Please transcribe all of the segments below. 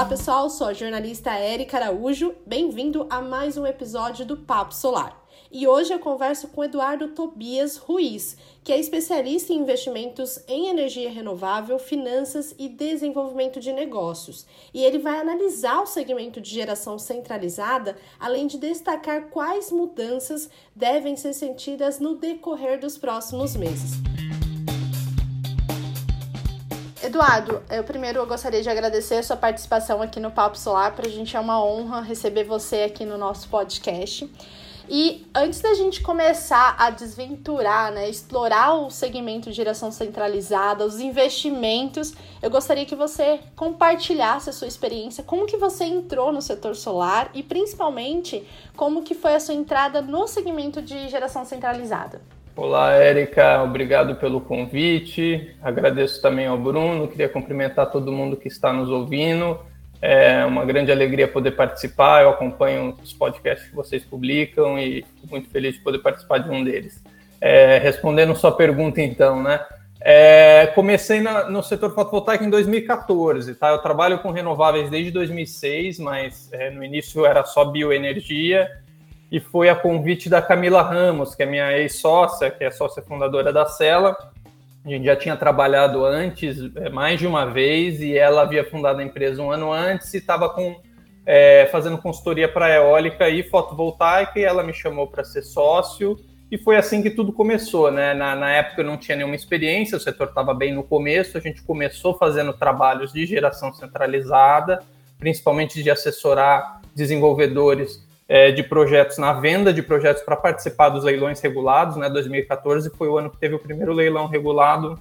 Olá pessoal, sou a jornalista Érica Araújo. Bem-vindo a mais um episódio do Papo Solar. E hoje eu converso com Eduardo Tobias Ruiz, que é especialista em investimentos em energia renovável, finanças e desenvolvimento de negócios. E ele vai analisar o segmento de geração centralizada, além de destacar quais mudanças devem ser sentidas no decorrer dos próximos meses. Eduardo, eu primeiro gostaria de agradecer a sua participação aqui no Papo Solar. Para a gente é uma honra receber você aqui no nosso podcast. E antes da gente começar a desventurar, né, explorar o segmento de geração centralizada, os investimentos, eu gostaria que você compartilhasse a sua experiência, como que você entrou no setor solar e principalmente como que foi a sua entrada no segmento de geração centralizada. Olá, Érica, obrigado pelo convite. Agradeço também ao Bruno, queria cumprimentar todo mundo que está nos ouvindo. É uma grande alegria poder participar. Eu acompanho os podcasts que vocês publicam e fico muito feliz de poder participar de um deles. É, respondendo sua pergunta, então, né? É, comecei na, no setor fotovoltaico em 2014, tá? Eu trabalho com renováveis desde 2006, mas é, no início era só bioenergia e foi a convite da Camila Ramos, que é minha ex-sócia, que é sócia fundadora da Cela, a gente já tinha trabalhado antes, é, mais de uma vez, e ela havia fundado a empresa um ano antes e estava com é, fazendo consultoria para eólica e fotovoltaica, e ela me chamou para ser sócio, e foi assim que tudo começou, né? Na, na época eu não tinha nenhuma experiência, o setor estava bem no começo, a gente começou fazendo trabalhos de geração centralizada, principalmente de assessorar desenvolvedores é, de projetos na venda de projetos para participar dos leilões regulados, né? 2014 foi o ano que teve o primeiro leilão regulado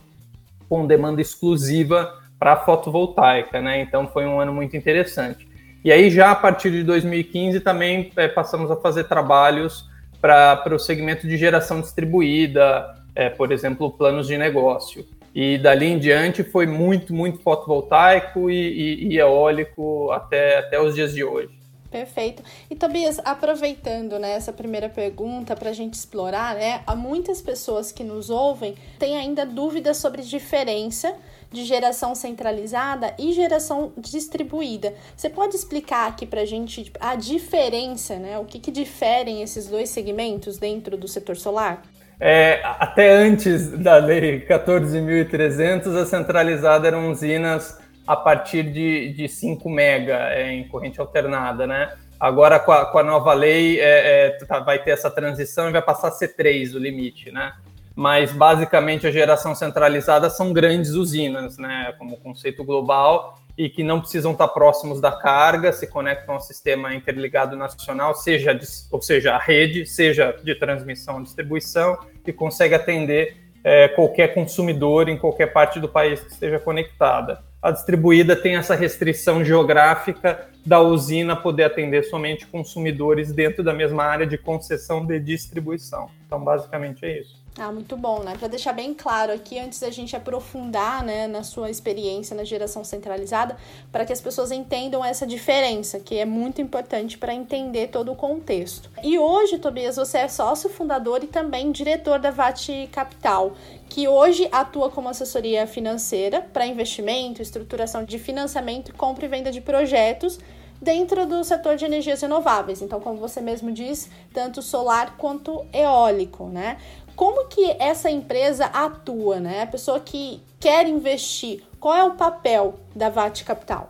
com demanda exclusiva para fotovoltaica, né? Então foi um ano muito interessante. E aí já a partir de 2015 também é, passamos a fazer trabalhos para o segmento de geração distribuída, é, por exemplo, planos de negócio. E dali em diante foi muito, muito fotovoltaico e, e, e eólico até, até os dias de hoje. Perfeito. E Tobias, aproveitando né, essa primeira pergunta para a gente explorar, né, há muitas pessoas que nos ouvem têm ainda dúvidas sobre diferença de geração centralizada e geração distribuída. Você pode explicar aqui para a gente tipo, a diferença, né, o que, que diferem esses dois segmentos dentro do setor solar? É, até antes da lei 14.300, a centralizada eram usinas a partir de, de 5 mega é, em corrente alternada, né? Agora, com a, com a nova lei, é, é, tá, vai ter essa transição e vai passar a ser 3 o limite, né? Mas, basicamente, a geração centralizada são grandes usinas, né? Como conceito global, e que não precisam estar próximos da carga, se conectam ao sistema interligado nacional, seja, de, ou seja, a rede, seja de transmissão distribuição, e consegue atender é, qualquer consumidor em qualquer parte do país que esteja conectada a distribuída tem essa restrição geográfica da usina poder atender somente consumidores dentro da mesma área de concessão de distribuição. Então, basicamente é isso. Ah, muito bom, né? Para deixar bem claro aqui, antes da gente aprofundar né, na sua experiência na geração centralizada, para que as pessoas entendam essa diferença, que é muito importante para entender todo o contexto. E hoje, Tobias, você é sócio fundador e também diretor da VAT Capital, que hoje atua como assessoria financeira para investimento, estruturação de financiamento, compra e venda de projetos dentro do setor de energias renováveis. Então, como você mesmo diz, tanto solar quanto eólico, né? Como que essa empresa atua, né? A pessoa que quer investir, qual é o papel da VAT Capital?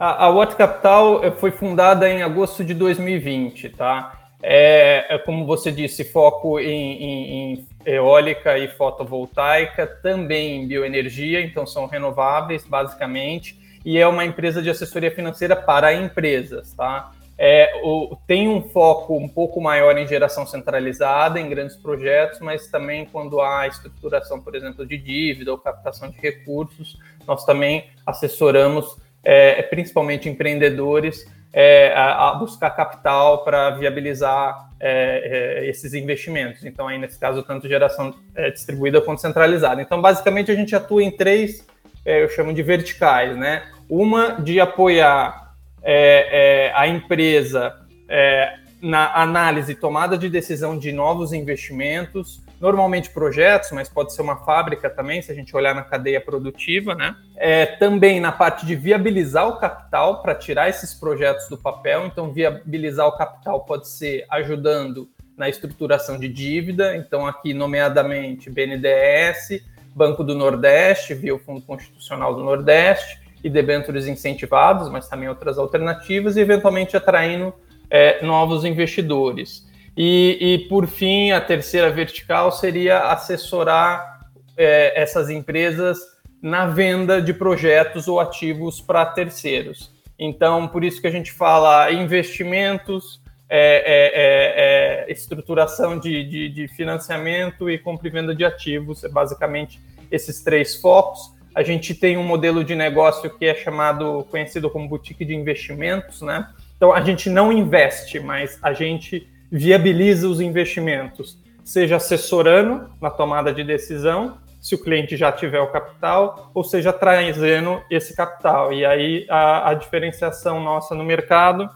A, a VAT Capital eh, foi fundada em agosto de 2020, tá? É, é como você disse, foco em, em, em, eólica e fotovoltaica, também em bioenergia, então são renováveis, basicamente, e é uma empresa de assessoria financeira para empresas, tá? É, o, tem um foco um pouco maior em geração centralizada, em grandes projetos, mas também quando há estruturação, por exemplo, de dívida ou captação de recursos, nós também assessoramos é, principalmente empreendedores é, a, a, buscar capital para viabilizar é, é, esses investimentos. Então, aí nesse caso, tanto geração é, distribuída quanto centralizada. Então, basicamente, a gente atua em três, eu chamo de verticais, né? Uma de apoiar é, é, a empresa é, na análise, tomada de decisão de novos investimentos, normalmente projetos, mas pode ser uma fábrica também, se a gente olhar na cadeia produtiva, né? É, também na parte de viabilizar o capital para tirar esses projetos do papel. Então, viabilizar o capital pode ser ajudando na estruturação de dívida. Então, aqui, nomeadamente, BNDES, Banco do Nordeste, via o Fundo Constitucional do Nordeste, e debêntures incentivados, mas também outras alternativas, e eventualmente atraindo é, novos investidores. E, e, por fim, a terceira vertical seria assessorar é, essas empresas na venda de projetos ou ativos para terceiros. Então, por isso que a gente fala investimentos, é, é, é, é estruturação de, de, de, financiamento e compra e venda de ativos, é basicamente esses três focos. A gente tem um modelo de negócio que é chamado, conhecido como boutique de investimentos, né? Então a gente não investe, mas a gente viabiliza os investimentos, seja assessorando na tomada de decisão, se o cliente já tiver o capital, ou seja, trazendo esse capital. E aí a, a diferenciação nossa no mercado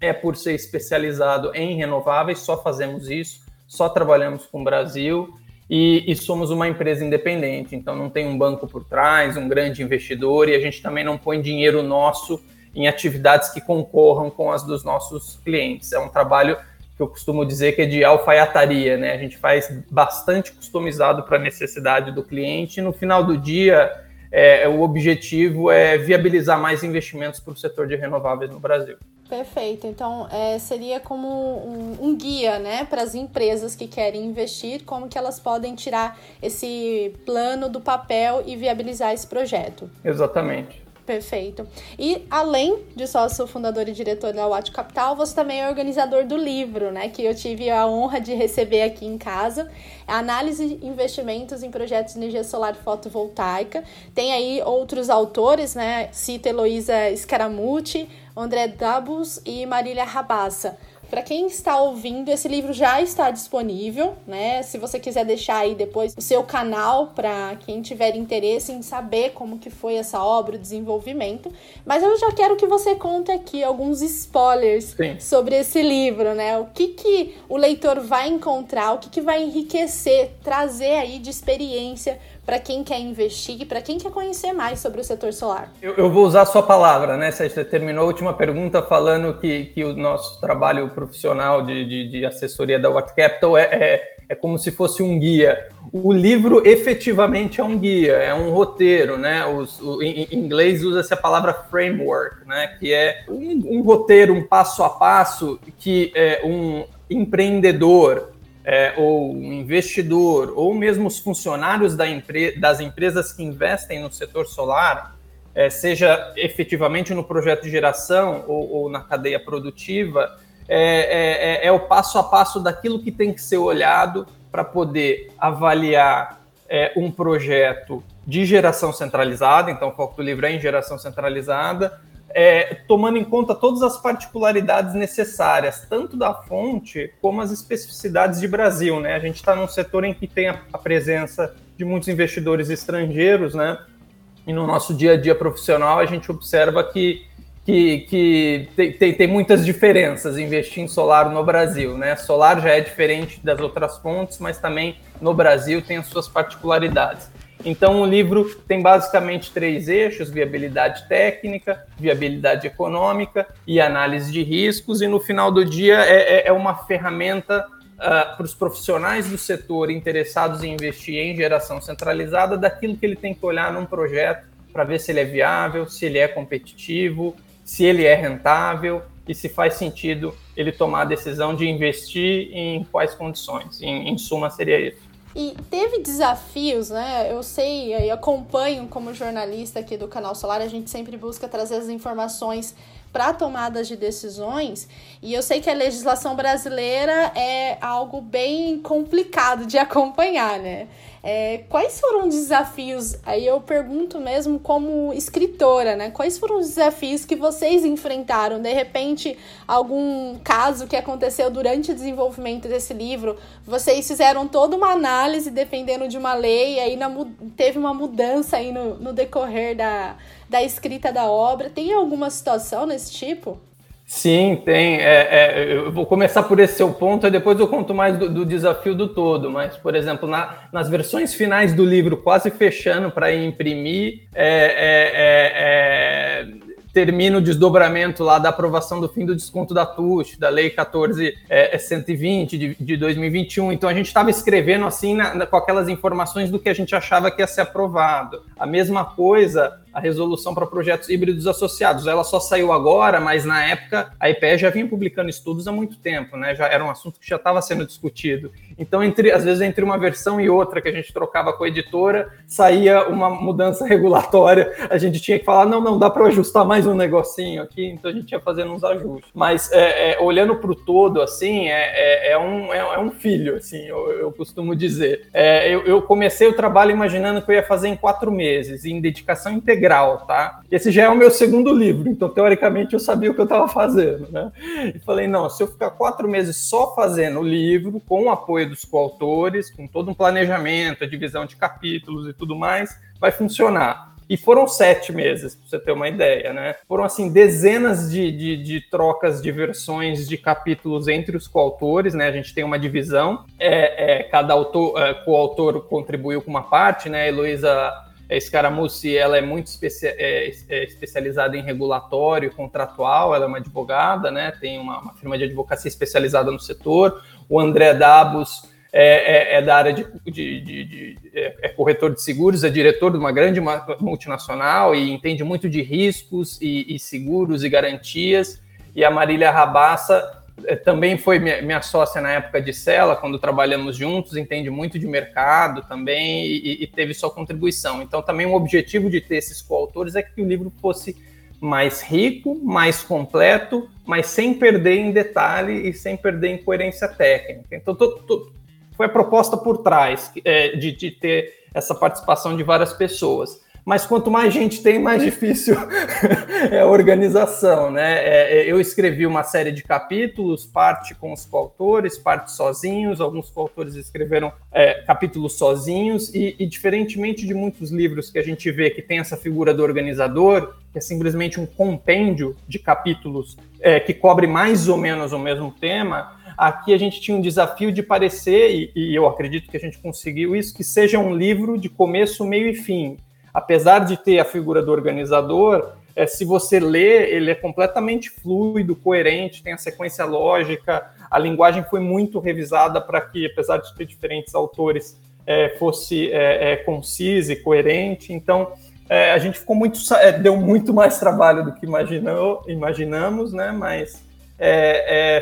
é por ser especializado em renováveis, só fazemos isso, só trabalhamos com o Brasil e, e, somos uma empresa independente, então não tem um banco por trás, um grande investidor, e a gente também não põe dinheiro nosso em atividades que concorram com as dos nossos clientes. É um trabalho que eu costumo dizer que é de alfaiataria, né? A gente faz bastante customizado para a necessidade do cliente, e no final do dia, é, o objetivo é viabilizar mais investimentos para o setor de renováveis no Brasil. Perfeito. Então, é, seria como um, um guia, né, para as empresas que querem investir, como que elas podem tirar esse plano do papel e viabilizar esse projeto. Exatamente. Perfeito. E além de sócio fundador e diretor da Watt Capital, você também é organizador do livro, né? Que eu tive a honra de receber aqui em casa. Análise de investimentos em projetos de energia solar fotovoltaica. Tem aí outros autores, né? Cita Heloísa Scaramucci, André Dabus e Marília Rabassa. Para quem está ouvindo, esse livro já está disponível, né? Se você quiser deixar aí depois o seu canal para quem tiver interesse em saber como que foi essa obra, o desenvolvimento. Mas eu já quero que você conte aqui alguns spoilers Sim. sobre esse livro, né? O que que o leitor vai encontrar, o que que vai enriquecer, trazer aí de experiência para quem quer investir, para quem quer conhecer mais sobre o setor solar. Eu, eu, vou usar a sua palavra, né? Você terminou a última pergunta falando que, que o nosso trabalho profissional de, de, de assessoria da Watt Capital é, é, é, como se fosse um guia. O livro efetivamente é um guia, é um roteiro, né? Os, o, em, inglês usa-se a palavra framework, né? Que é um, um roteiro, um passo a passo que é, um empreendedor é, ou um investidor, ou mesmo os funcionários da empre das empresas que investem no setor solar, é, seja efetivamente no projeto de geração ou, ou na cadeia produtiva, é, é, é, é, o passo a passo daquilo que tem que ser olhado para poder avaliar é, um projeto de geração centralizada, então o foco do livro é em geração centralizada, é, tomando em conta todas as particularidades necessárias, tanto da fonte como as especificidades de Brasil. Né? A gente está num setor em que tem a, a, presença de muitos investidores estrangeiros, né? e no nosso dia a dia profissional a gente observa que, que, que tem, tem, tem muitas diferenças investir em solar no Brasil. Né? Solar já é diferente das outras fontes, mas também no Brasil tem as suas particularidades. Então, o livro tem basicamente três eixos: viabilidade técnica, viabilidade econômica e análise de riscos. E no final do dia, é, é, é uma ferramenta uh, para os profissionais do setor interessados em investir em geração centralizada daquilo que ele tem que olhar num projeto para ver se ele é viável, se ele é competitivo, se ele é rentável e se faz sentido ele tomar a decisão de investir em quais condições. Em, em suma, seria isso. E teve desafios, né? Eu sei e acompanho como jornalista aqui do Canal Solar, a gente sempre busca trazer as informações para tomadas de decisões. E eu sei que a legislação brasileira é algo bem complicado de acompanhar, né? É, quais foram os desafios? Aí eu pergunto mesmo como escritora, né? Quais foram os desafios que vocês enfrentaram? De repente, algum caso que aconteceu durante o desenvolvimento desse livro, vocês fizeram toda uma análise defendendo de uma lei, aí na, teve uma mudança aí no, no decorrer da, da escrita da obra. Tem alguma situação nesse tipo? Sim, tem. É, é, eu vou começar por esse seu ponto, e depois eu conto mais do, do desafio do todo. Mas, por exemplo, na, nas versões finais do livro, quase fechando para imprimir, é, é, é termina o desdobramento lá da aprovação do fim do desconto da TUSH, da Lei 14120 é, de, de 2021. Então a gente estava escrevendo assim na, na, com aquelas informações do que a gente achava que ia ser aprovado. A mesma coisa a resolução para projetos híbridos associados. Ela só saiu agora, mas na época a IPE já vinha publicando estudos há muito tempo, né? Já era um assunto que já estava sendo discutido. Então, entre, às vezes, entre uma versão e outra que a gente trocava com a editora, saía uma mudança regulatória. A gente tinha que falar: não, não, dá para ajustar mais um negocinho aqui, então a gente ia fazendo uns ajustes. Mas é, é, olhando para o todo, assim, é, é, é um, é, é, um filho, assim, eu, eu costumo dizer. É, eu, eu comecei o trabalho imaginando que eu ia fazer em quatro meses, em dedicação integral integral, tá? Esse já é o meu segundo livro, então teoricamente eu sabia o que eu estava fazendo, né? E falei, não, se eu ficar quatro meses só fazendo o livro, com o apoio dos coautores, com todo um planejamento, a divisão de capítulos e tudo mais, vai funcionar. E foram sete meses, para você ter uma ideia, né? Foram, assim, dezenas de, de, de, trocas de versões de capítulos entre os coautores, né? A gente tem uma divisão, é, é cada autor, é, coautor contribuiu com uma parte, né? A Heloísa Scaramucci ela é muito especia é, é especializada em regulatório contratual, ela é uma advogada, né? tem uma, uma firma de advocacia especializada no setor. O André Dabos é, é, é da área de, de, de, de é, é corretor de seguros, é diretor de uma grande multinacional e entende muito de riscos e, e seguros e garantias. E a Marília Rabassa também foi minha, minha, sócia na época de Cela, quando trabalhamos juntos, entende muito de mercado também e, e, teve sua contribuição. Então, também o objetivo de ter esses coautores é que o livro fosse mais rico, mais completo, mas sem perder em detalhe e sem perder em coerência técnica. Então, tô, tô, foi a proposta por trás é, de, de ter essa participação de várias pessoas mas quanto mais gente tem, mais difícil é a organização, né? É, é, eu escrevi uma série de capítulos, parte com os coautores, parte sozinhos, alguns coautores escreveram é, capítulos sozinhos, e, e, diferentemente de muitos livros que a gente vê que tem essa figura do organizador, que é simplesmente um compêndio de capítulos é, que cobre mais ou menos o mesmo tema, aqui a gente tinha um desafio de parecer, e, e eu acredito que a gente conseguiu isso, que seja um livro de começo, meio e fim apesar de ter a figura do organizador, é, se você lê, ele é completamente fluido, coerente, tem a sequência lógica, a linguagem foi muito revisada para que, apesar de ter diferentes autores, é, fosse é, é concisa e coerente. Então, é, a gente ficou muito, é, deu muito mais trabalho do que imaginou, imaginamos, né? Mas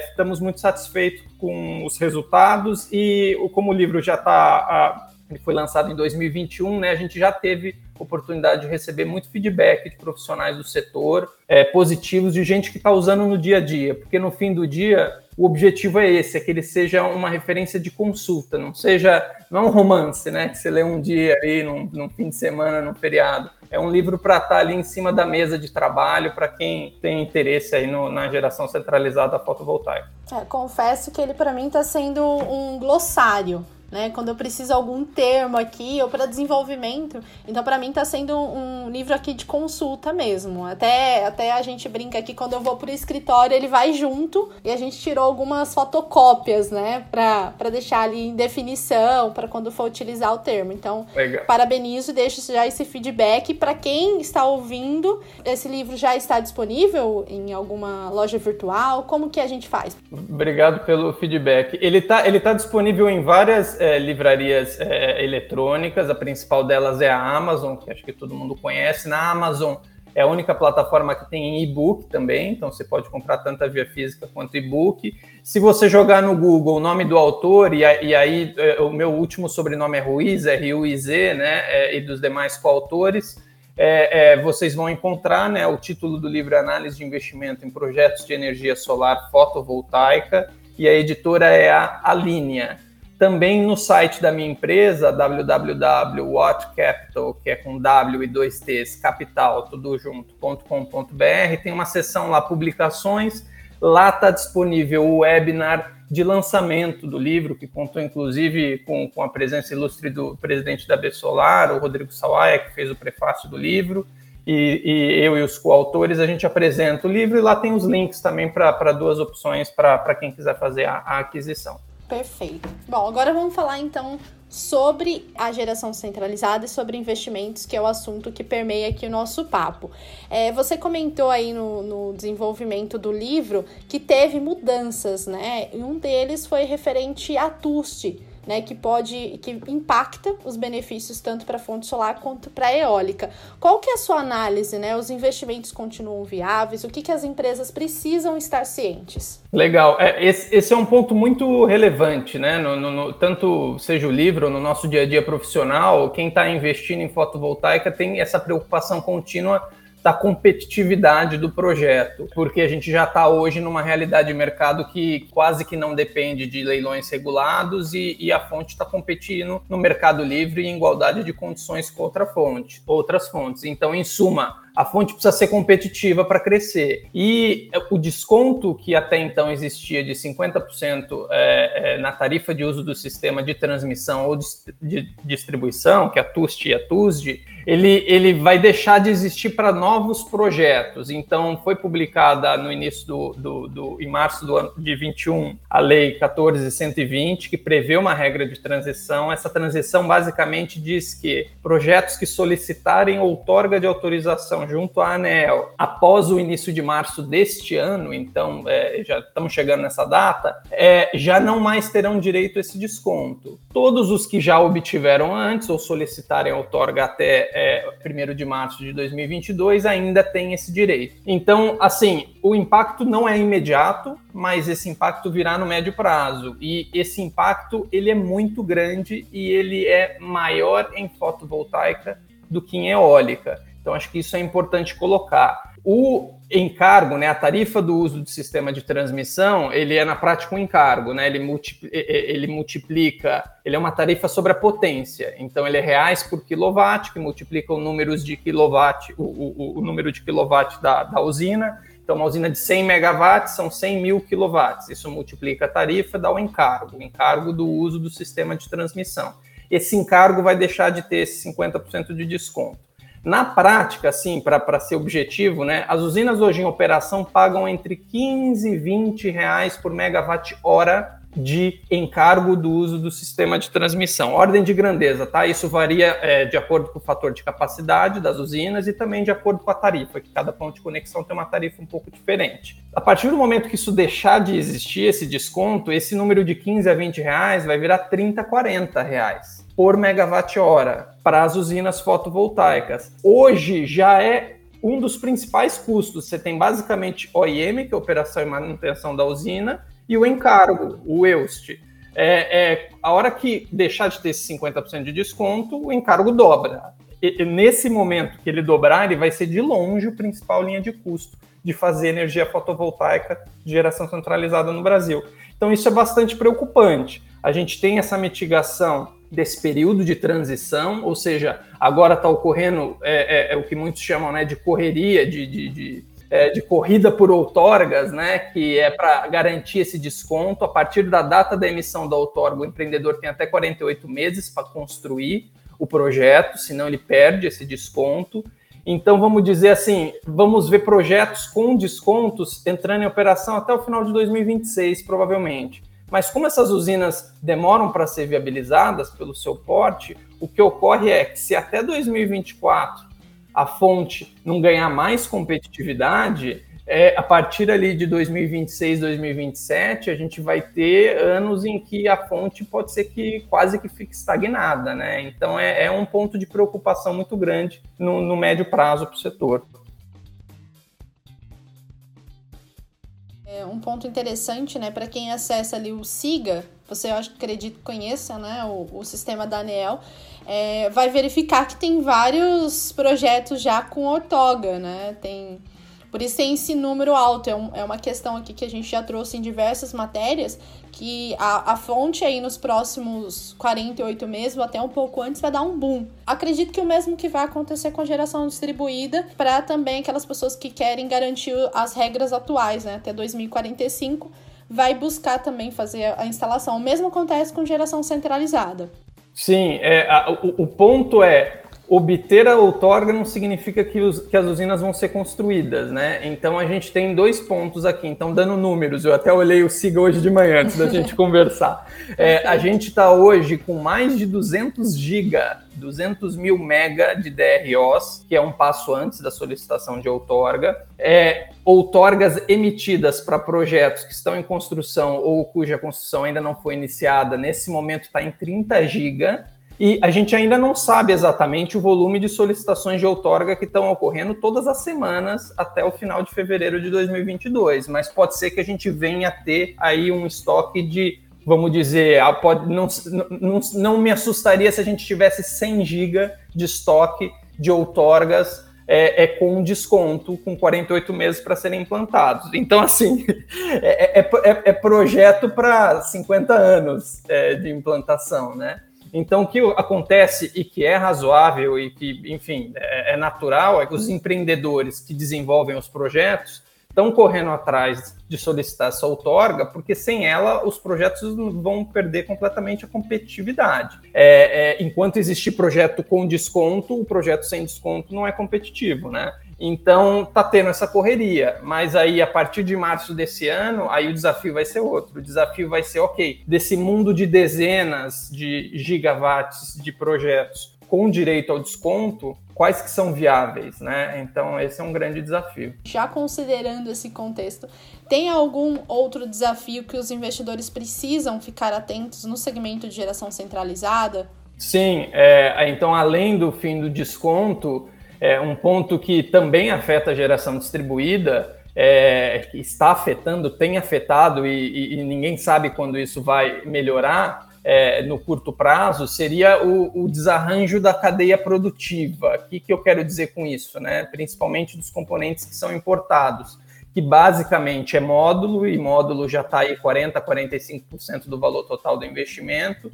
estamos muito satisfeitos com os resultados e como o livro já está, ele foi lançado em 2021, né? A gente já teve oportunidade de receber muito feedback de profissionais do setor, é, positivos, de gente que está usando no dia a dia, porque no fim do dia o objetivo é esse, é que ele seja uma referência de consulta, não seja, não é um romance, né, que você lê um dia aí, num, num fim de semana, num feriado. É um livro para estar tá ali em cima da mesa de trabalho para quem tem interesse aí no, na geração centralizada fotovoltaica. É, confesso que ele para mim está sendo um glossário né? Quando eu preciso algum termo aqui ou para desenvolvimento. Então, para mim, está sendo um livro aqui de consulta mesmo. Até, até a gente brinca aqui, quando eu vou pro escritório, ele vai junto e a gente tirou algumas fotocópias, né? Para deixar ali em definição, para quando for utilizar o termo. Então, Legal. parabenizo e deixo já esse feedback. Para quem está ouvindo, esse livro já está disponível em alguma loja virtual? Como que a gente faz? Obrigado pelo feedback. Ele está ele tá disponível em várias é, livrarias é, eletrônicas, a principal delas é a Amazon, que acho que todo mundo conhece. Na Amazon é a única plataforma que tem e-book também, então você pode comprar tanto a via física quanto e-book. Se você jogar no Google o nome do autor, e, e aí é, o meu último sobrenome é Ruiz, R-U-I-Z, né, é, e dos demais coautores, é, é, vocês vão encontrar né, o título do livro Análise de Investimento em Projetos de Energia Solar Fotovoltaica, e a editora é a Alínea. Também no site da minha empresa, www.watchcapital, que é com W e dois T's, capital, tudo junto.com.br, tem uma seção lá, publicações. Lá está disponível o webinar de lançamento do livro, que contou inclusive com, com a presença ilustre do presidente da Bessolar, o Rodrigo Sawaia, que fez o prefácio do livro. e, e, eu e os coautores a gente apresenta o livro e lá tem os links também para duas opções para quem quiser fazer a, a aquisição. Perfeito. Bom, agora vamos falar então sobre a geração centralizada e sobre investimentos, que é o assunto que permeia aqui o nosso papo. É, você comentou aí no, no, desenvolvimento do livro que teve mudanças, né? E um deles foi referente à TUST né, que pode que impacta os benefícios tanto para a fonte solar quanto para a eólica. Qual que é a sua análise, né? Os investimentos continuam viáveis? O que, que as empresas precisam estar cientes? Legal, é, esse, esse é um ponto muito relevante, né? No, no, no, tanto seja o livro, no nosso dia a dia profissional, quem está investindo em fotovoltaica tem essa preocupação contínua da competitividade do projeto, porque a gente já está hoje numa realidade de mercado que quase que não depende de leilões regulados e, e a fonte está competindo no mercado livre em igualdade de condições com outra fonte, outras fontes. Então, em suma, a fonte precisa ser competitiva para crescer. E o desconto que até então existia de 50% é, é, na tarifa de uso do sistema de transmissão ou de, de distribuição, que é a TUST e a TUSD, ele, ele vai deixar de existir para novos projetos. Então, foi publicada no início do, do, do em março do ano de 21 a Lei 14120, que prevê uma regra de transição. Essa transição basicamente diz que projetos que solicitarem outorga de autorização junto à ANEL após o início de março deste ano, então é, já estamos chegando nessa data, é, já não mais terão direito a esse desconto. Todos os que já obtiveram antes ou solicitarem outorga até é, 1 de março de 2022 ainda têm esse direito. Então, assim, o impacto não é imediato, mas esse impacto virá no médio prazo. E esse impacto ele é muito grande e ele é maior em fotovoltaica do que em eólica. Então, acho que isso é importante colocar. O encargo, né, a tarifa do uso do sistema de transmissão, ele é na prática um encargo, né? Ele, ele multiplica, ele é uma tarifa sobre a potência. Então, ele é reais por quilowatt, que multiplica o número de quilowatt, o, o, o número de quilowatt da, da usina. Então, uma usina de 100 megawatts são 100 mil quilowatts. Isso multiplica a tarifa, dá o encargo, o encargo do uso do sistema de transmissão. Esse encargo vai deixar de ter esse 50% de desconto. Na prática, assim, para ser objetivo, né, as usinas hoje em operação pagam entre 15 e 20 reais por megawatt-hora de encargo do uso do sistema de transmissão. Ordem de grandeza, tá? Isso varia é, de acordo com o fator de capacidade das usinas e também de acordo com a tarifa, que cada ponto de conexão tem uma tarifa um pouco diferente. A partir do momento que isso deixar de existir, esse desconto, esse número de 15 a 20 reais vai virar 30, 40 reais por megawatt-hora para as usinas fotovoltaicas. Hoje já é um dos principais custos. Você tem basicamente OIM, que é operação e manutenção da usina, e o encargo, o EUST. É, é, a hora que deixar de ter esse 50% de desconto, o encargo dobra. E, nesse momento que ele dobrar, ele vai ser de longe o principal linha de custo de fazer energia fotovoltaica de geração centralizada no Brasil. Então isso é bastante preocupante. A gente tem essa mitigação desse período de transição, ou seja, agora está ocorrendo é, é, é, o que muitos chamam né, de correria, de, de, de, é, de corrida por outorgas, né, que é para garantir esse desconto. A partir da data da emissão da outorga, o empreendedor tem até 48 meses para construir o projeto, senão ele perde esse desconto. Então, vamos dizer assim, vamos ver projetos com descontos entrando em operação até o final de 2026, provavelmente. Mas como essas usinas demoram para ser viabilizadas pelo seu porte, o que ocorre é que se até 2024 a fonte não ganhar mais competitividade, é, a partir ali de 2026, 2027, a gente vai ter anos em que a fonte pode ser que quase que fique estagnada, né? Então é, é um ponto de preocupação muito grande no, no médio prazo para o setor. Um ponto interessante, né, para quem acessa ali o SIGA, você eu acho, acredito que conheça, né, o, o sistema da é, vai verificar que tem vários projetos já com ortoga, né, tem por isso tem esse número alto. É, um, é uma questão aqui que a gente já trouxe em diversas matérias, que a, a fonte aí nos próximos 48 meses, ou até um pouco antes, vai dar um boom. Acredito que o mesmo que vai acontecer com a geração distribuída, para também aquelas pessoas que querem garantir as regras atuais, né, até 2045, vai buscar também fazer a instalação. O mesmo acontece com geração centralizada. Sim, é, a, o, o ponto é obter a outorga não significa que, os, que, as usinas vão ser construídas, né? Então a gente tem dois pontos aqui. Então, dando números, eu até olhei o SIGA hoje de manhã antes da gente conversar. É, a gente está hoje com mais de 200 giga, 200 mil mega de DROs, que é um passo antes da solicitação de outorga. É, outorgas emitidas para projetos que estão em construção ou cuja construção ainda não foi iniciada, nesse momento está em 30 giga. E a gente ainda não sabe exatamente o volume de solicitações de outorga que estão ocorrendo todas as semanas até o final de fevereiro de 2022, mas pode ser que a gente venha a ter aí um estoque de, vamos dizer, ah, pode, não, não, não me assustaria se a gente tivesse 100 GB de estoque de outorgas é, é, com desconto, com 48 meses para serem implantados. Então, assim, é, é, é, é projeto para 50 anos é, de implantação, né? Então, o que acontece e que é razoável e que, enfim, é, é natural é que os empreendedores que desenvolvem os projetos estão correndo atrás de solicitar essa outorga, porque sem ela os projetos vão perder completamente a competitividade. É, é, enquanto existir projeto com desconto, o projeto sem desconto não é competitivo, né? Então tá tendo essa correria, mas aí a partir de março desse ano, aí o desafio vai ser outro. O desafio vai ser, ok, desse mundo de dezenas de gigawatts de projetos com direito ao desconto, quais que são viáveis, né? Então esse é um grande desafio. Já considerando esse contexto, tem algum outro desafio que os investidores precisam ficar atentos no segmento de geração centralizada? Sim, é, então além do fim do desconto, é, um ponto que também afeta a geração distribuída, é, está afetando, tem afetado e, e, e, ninguém sabe quando isso vai melhorar é, no curto prazo, seria o, o, desarranjo da cadeia produtiva. O que, que eu quero dizer com isso? Né? Principalmente dos componentes que são importados, que basicamente é módulo, e módulo já está aí 40%, 45% do valor total do investimento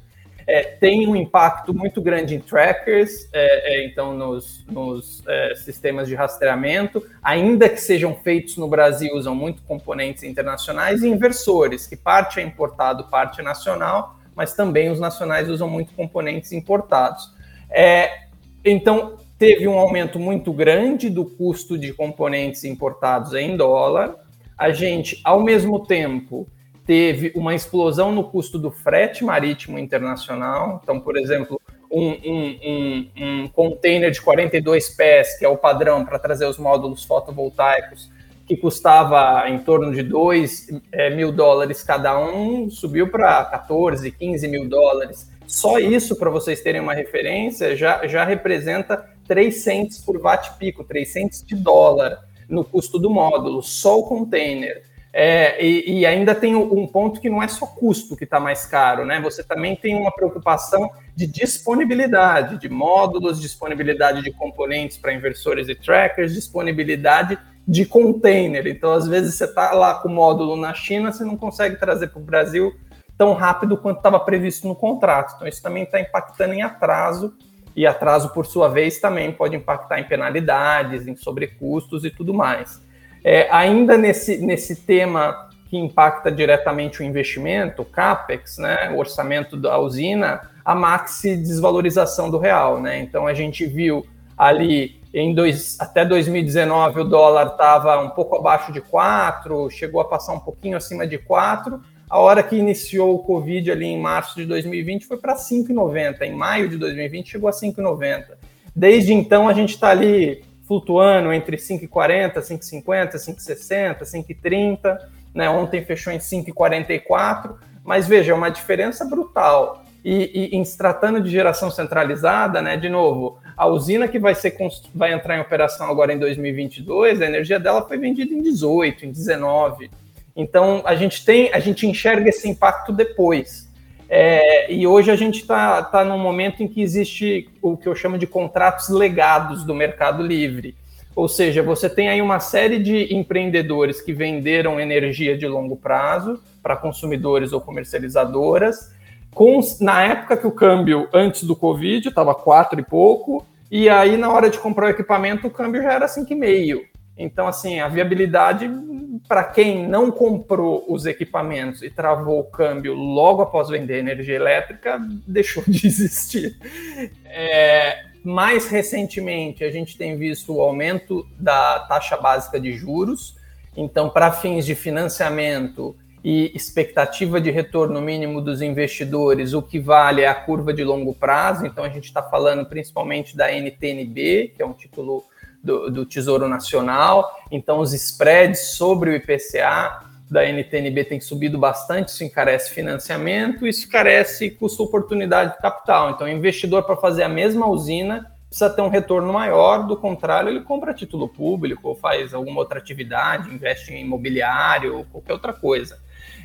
é, tem um impacto muito grande em trackers, é, é, então nos, nos é, sistemas de rastreamento, ainda que sejam feitos no Brasil, usam muito componentes internacionais e inversores, que parte é importado, parte é nacional, mas também os nacionais usam muito componentes importados. É, então, teve um aumento muito grande do custo de componentes importados em dólar. A gente, ao mesmo tempo, teve uma explosão no custo do frete marítimo internacional. Então, por exemplo, um, um, um, um container de 42 pés, que é o padrão para trazer os módulos fotovoltaicos, que custava em torno de 2 é, mil dólares cada um, subiu para 14, 15 mil dólares. Só isso, para vocês terem uma referência, já, já representa 3 cents por watt pico, 3 cents de dólar no custo do módulo, só o container. É, e, e, ainda tem um ponto que não é só custo que está mais caro, né? Você também tem uma preocupação de disponibilidade de módulos, disponibilidade de componentes para inversores e trackers, disponibilidade de container. Então, às vezes, você está lá com o módulo na China, você não consegue trazer para o Brasil tão rápido quanto estava previsto no contrato. Então, isso também está impactando em atraso, e atraso, por sua vez, também pode impactar em penalidades, em sobrecustos e tudo mais. É, ainda nesse, nesse tema que impacta diretamente o investimento, o CAPEX, né, o orçamento da usina, a maxi desvalorização do real. Né? Então a gente viu ali em dois, até 2019 o dólar estava um pouco abaixo de 4, chegou a passar um pouquinho acima de 4. A hora que iniciou o Covid ali em março de 2020 foi para 5,90. Em maio de 2020 chegou a 5,90. Desde então a gente está ali flutuando entre 5,40, 5,50, 5,60, 5,30. Né? Ontem fechou em 5,44, mas veja, é uma diferença brutal. E, e, em se tratando de geração centralizada, né, de novo, a usina que vai, ser, vai entrar em operação agora em 2022, a energia dela foi vendida em 18, em 19. Então a gente tem, a gente enxerga esse impacto depois. É, e hoje a gente está tá num momento em que existe o que eu chamo de contratos legados do Mercado Livre. Ou seja, você tem aí uma série de empreendedores que venderam energia de longo prazo para consumidores ou comercializadoras, com, na época que o câmbio antes do Covid estava quatro e pouco, e aí na hora de comprar o equipamento o câmbio já era 5,5. Então, assim, a viabilidade para quem não comprou os equipamentos e travou o câmbio logo após vender energia elétrica, deixou de existir. É, Mais recentemente, a gente tem visto o aumento da taxa básica de juros. Então, para fins de financiamento e expectativa de retorno mínimo dos investidores, o que vale é a curva de longo prazo. Então, a gente está falando principalmente da NTNB, que é um título do, do Tesouro Nacional. Então, os spreads sobre o IPCA da NTNB tem subido bastante, isso encarece financiamento, isso encarece custo-oportunidade de capital. Então, o investidor, para fazer a mesma usina, precisa ter um retorno maior, do contrário, ele compra título público, ou faz alguma outra atividade, investe em imobiliário, ou qualquer outra coisa.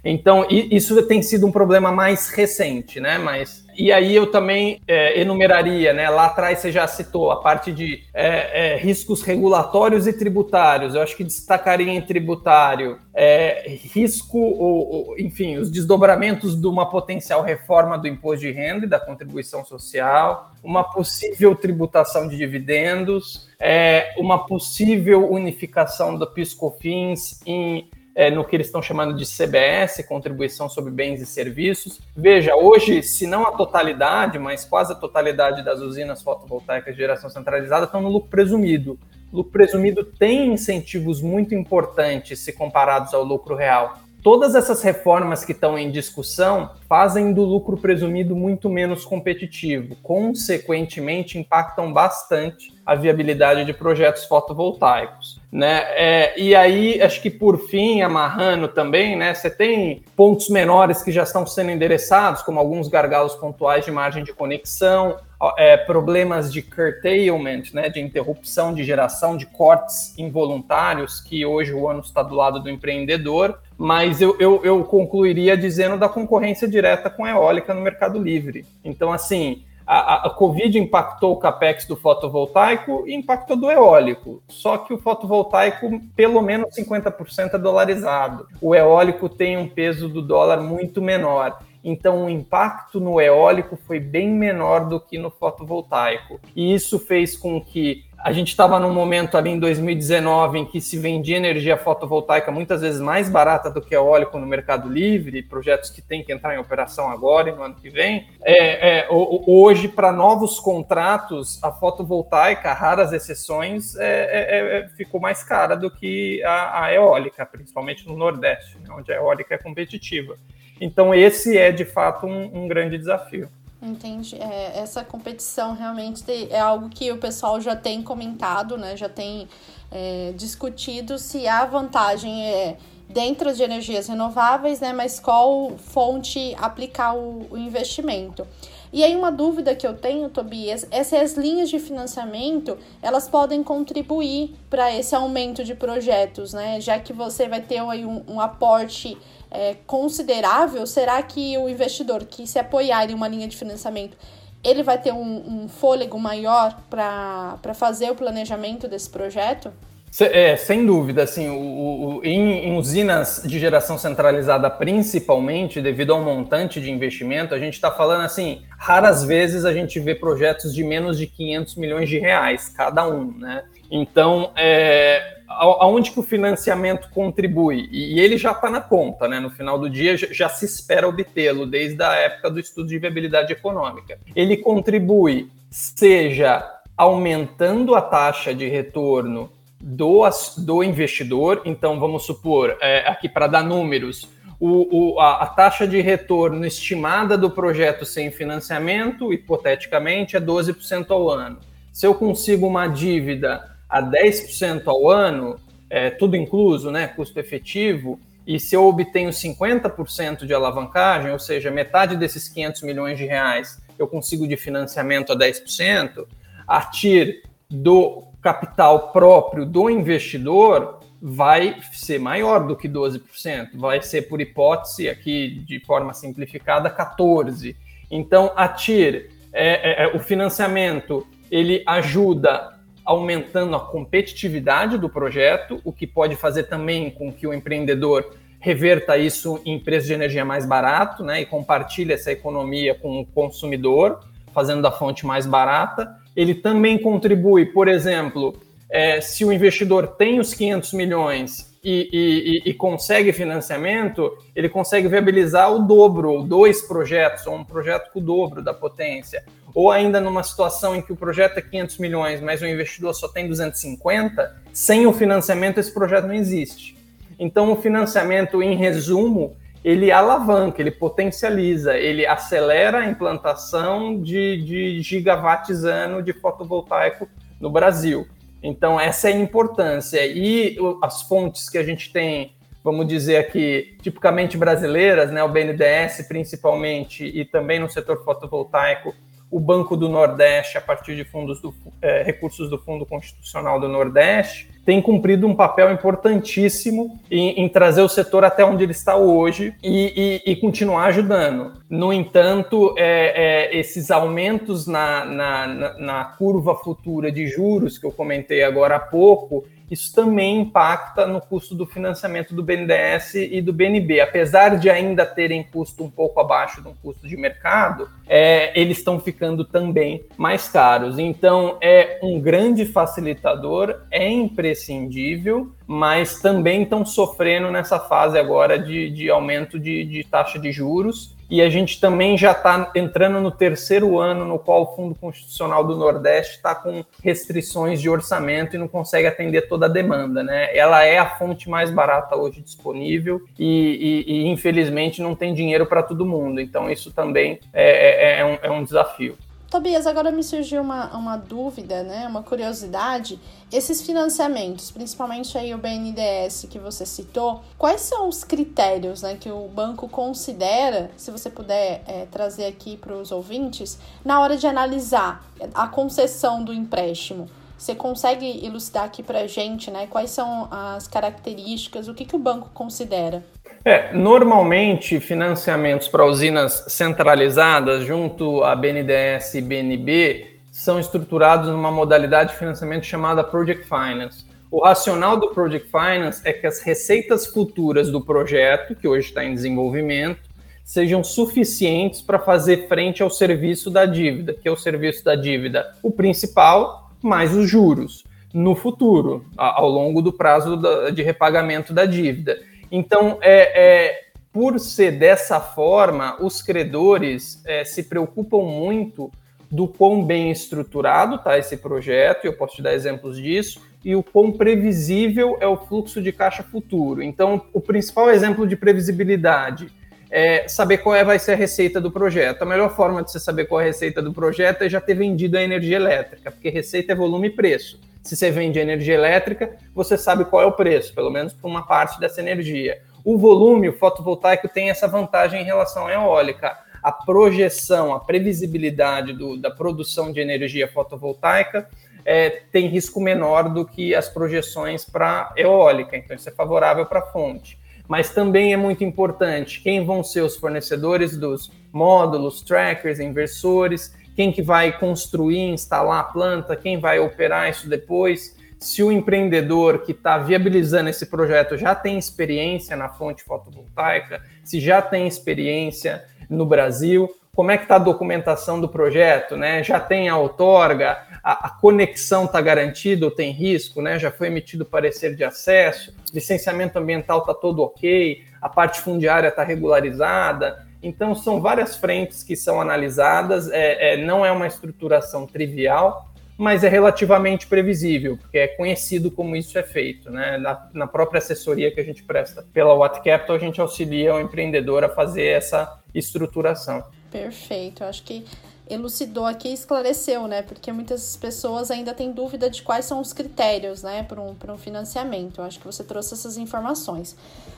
Então, isso tem sido um problema mais recente, né? Mas e aí eu também é, enumeraria, né? Lá atrás você já citou a parte de é, é, riscos regulatórios e tributários. Eu acho que destacaria em tributário é, risco, ou, ou, enfim, os desdobramentos de uma potencial reforma do imposto de renda e da contribuição social, uma possível tributação de dividendos, é, uma possível unificação do PIS/COFINS em é, no que eles estão chamando de CBS, Contribuição sobre Bens e Serviços. Veja, hoje, se não a totalidade, mas quase a totalidade das usinas fotovoltaicas de geração centralizada estão no lucro presumido. O lucro presumido tem incentivos muito importantes se comparados ao lucro real. Todas essas reformas que estão em discussão fazem do lucro presumido muito menos competitivo, consequentemente impactam bastante a viabilidade de projetos fotovoltaicos. Né? É, e aí, acho que por fim, amarrando também, né, você tem pontos menores que já estão sendo endereçados, como alguns gargalos pontuais de margem de conexão, é, problemas de curtailment, né, de interrupção de geração, de cortes involuntários, que hoje o ano está do lado do empreendedor, mas eu, eu, eu concluiria dizendo da concorrência direta com a eólica no mercado livre. Então, assim, a, a, Covid impactou o capex do fotovoltaico e impactou do eólico. Só que o fotovoltaico, pelo menos 50% é dolarizado. O eólico tem um peso do dólar muito menor. Então, o impacto no eólico foi bem menor do que no fotovoltaico. E isso fez com que a gente estava num momento ali em 2019 em que se vendia energia fotovoltaica muitas vezes mais barata do que eólico no Mercado Livre, projetos que têm que entrar em operação agora e no ano que vem. É, é, hoje, para novos contratos, a fotovoltaica, raras exceções, é, é, é, ficou mais cara do que a, a eólica, principalmente no Nordeste, né, onde a eólica é competitiva. Então, esse é de fato um, um grande desafio. Entendi. É, essa competição realmente é algo que o pessoal já tem comentado, né? Já tem é, discutido se a vantagem é dentro de energias renováveis, né? Mas qual fonte aplicar o, o investimento. E aí uma dúvida que eu tenho, Tobias, é se as linhas de financiamento elas podem contribuir para esse aumento de projetos, né? Já que você vai ter aí um, um aporte é, considerável, será que o investidor que se apoiar em uma linha de financiamento ele vai ter um, um fôlego maior para fazer o planejamento desse projeto? É, sem dúvida, assim, o, o, em, usinas de geração centralizada, principalmente devido ao montante de investimento, a gente está falando assim, raras vezes a gente vê projetos de menos de 500 milhões de reais cada um, né? Então, é, aonde que o financiamento contribui? E ele já está na conta, né? No final do dia já se espera obtê-lo desde a época do estudo de viabilidade econômica. Ele contribui, seja aumentando a taxa de retorno do, do investidor, então vamos supor, é, aqui para dar números, o, o, a, a, taxa de retorno estimada do projeto sem financiamento, hipoteticamente, é 12% ao ano. Se eu consigo uma dívida a 10% ao ano, é, tudo incluso, né, custo efetivo, e se eu obtenho 50% de alavancagem, ou seja, metade desses 500 milhões de reais eu consigo de financiamento a 10%, a TIR do capital próprio do investidor vai ser maior do que 12%, vai ser, por hipótese, aqui de forma simplificada, 14%. Então, a TIR, é, é, é, o financiamento, ele ajuda aumentando a competitividade do projeto, o que pode fazer também com que o empreendedor reverta isso em preço de energia mais barato, né, e compartilhe essa economia com o consumidor, fazendo da fonte mais barata. Ele também contribui, por exemplo, é, se o investidor tem os 500 milhões e, e, e, consegue financiamento, ele consegue viabilizar o dobro, ou dois projetos, ou um projeto com o dobro da potência. ou ainda numa situação em que o projeto é 500 milhões, mas o investidor só tem 250, sem o financiamento esse projeto não existe. Então, o financiamento, em resumo, ele alavanca, ele potencializa, ele acelera a implantação de, de gigawatts ano de fotovoltaico no Brasil. Então, essa é a importância. E as fontes que a gente tem, vamos dizer aqui, tipicamente brasileiras, né, o BNDES principalmente, e também no setor fotovoltaico, o Banco do Nordeste, a partir de fundos do, é, recursos do Fundo Constitucional do Nordeste, tem cumprido um papel importantíssimo em, em trazer o setor até onde ele está hoje e, e, e continuar ajudando. No entanto, é, é, esses aumentos na, na, na curva futura de juros que eu comentei agora há pouco, isso também impacta no custo do financiamento do BNDES e do BNB. Apesar de ainda terem custo um pouco abaixo de um custo de mercado, é, eles estão ficando também mais caros. Então, é um grande facilitador, é imprescindível, mas também estão sofrendo nessa fase agora de, de aumento de, de taxa de juros e a gente também já está entrando no terceiro ano no qual o Fundo Constitucional do Nordeste está com restrições de orçamento e não consegue atender toda a demanda. Né? Ela é a fonte mais barata hoje disponível e, e, e infelizmente, não tem dinheiro para todo mundo. Então, isso também é, é, é, um, é um desafio. Tobias, agora me surgiu uma, uma dúvida, né? Uma curiosidade. Esses financiamentos, principalmente aí o BNDES que você citou, quais são os critérios né, que o banco considera, se você puder é, trazer aqui para os ouvintes, na hora de analisar a concessão do empréstimo? Você consegue elucidar aqui para a gente né, quais são as características, o que, que o banco considera? É, normalmente, financiamentos para usinas centralizadas junto a BNDES e BNB são estruturados numa modalidade de financiamento chamada Project Finance. O racional do Project Finance é que as receitas futuras do projeto, que hoje está em desenvolvimento, sejam suficientes para fazer frente ao serviço da dívida, que é o serviço da dívida, o principal, mais os juros, no futuro, ao longo do prazo de repagamento da dívida. Então, é, é, por ser dessa forma, os credores é, se preocupam muito do quão bem estruturado está esse projeto, e eu posso te dar exemplos disso, e o quão previsível é o fluxo de caixa futuro. Então, o principal exemplo de previsibilidade é saber qual é, vai ser a receita do projeto. A melhor forma de você saber qual é a receita do projeto é já ter vendido a energia elétrica, porque receita é volume e preço. Se você vende energia elétrica, você sabe qual é o preço, pelo menos por uma parte dessa energia. O volume, o fotovoltaico tem essa vantagem em relação à eólica. A projeção, a previsibilidade do, da produção de energia fotovoltaica é, tem risco menor do que as projeções para eólica, então isso é favorável para a fonte. Mas também é muito importante quem vão ser os fornecedores dos módulos, trackers, inversores, quem que vai construir, instalar a planta, quem vai operar isso depois. Se o empreendedor que está viabilizando esse projeto já tem experiência na fonte fotovoltaica, se já tem experiência no Brasil, como é que está a documentação do projeto, né? Já tem a outorga, a, a conexão está garantida ou tem risco, né? Já foi emitido parecer de acesso, licenciamento ambiental está todo ok, a parte fundiária está regularizada, então, são várias frentes que são analisadas, é, é, não é uma estruturação trivial, mas é relativamente previsível, porque é conhecido como isso é feito. Né? Na, na própria assessoria que a gente presta pela Watt Capital, a gente auxilia o empreendedor a fazer essa estruturação. Perfeito, acho que elucidou aqui e esclareceu, né? Porque muitas pessoas ainda têm dúvida de quais são os critérios, né, para um, um financiamento. Eu acho que você trouxe essas informações.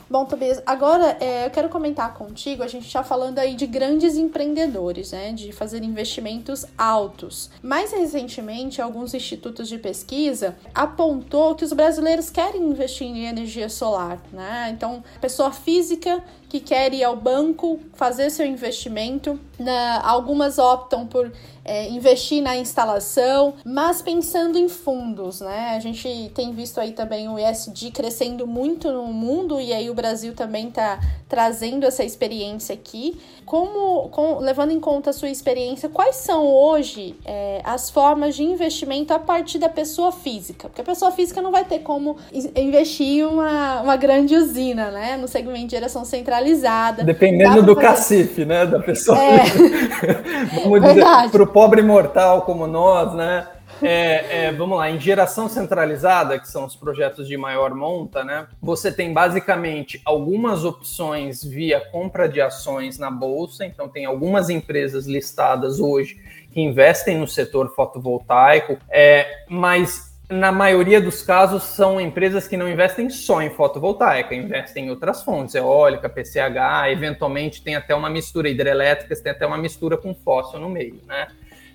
Bom, Tobias, agora é, eu quero comentar contigo, a gente está falando aí de grandes empreendedores, né, de fazer investimentos altos. Mais recentemente, alguns institutos de pesquisa apontou que os brasileiros querem investir em energia solar, né? Então, pessoa física que quer ir ao banco fazer seu investimento, na, algumas optam por é, investir na instalação, mas pensando em fundos, né? A gente tem visto aí também o ESG crescendo muito no mundo e aí o Brasil também está trazendo essa experiência aqui. Como, com, levando em conta a sua experiência, quais são hoje é, as formas de investimento a partir da pessoa física? Porque a pessoa física não vai ter como investir em uma, uma grande usina, né? No segmento de geração centralizada. Dependendo do fazer... cacife, né? Da pessoa. É. Vamos dizer, pobre mortal como nós, né? É, é, vamos lá, em geração centralizada, que são os projetos de maior monta, né? Você tem basicamente algumas opções via compra de ações na bolsa, então tem algumas empresas listadas hoje que investem no setor fotovoltaico, é, mas na maioria dos casos são empresas que não investem só em fotovoltaica, investem em outras fontes, eólica, PCH, eventualmente tem até uma mistura hidrelétrica, tem até uma mistura com fóssil no meio, né?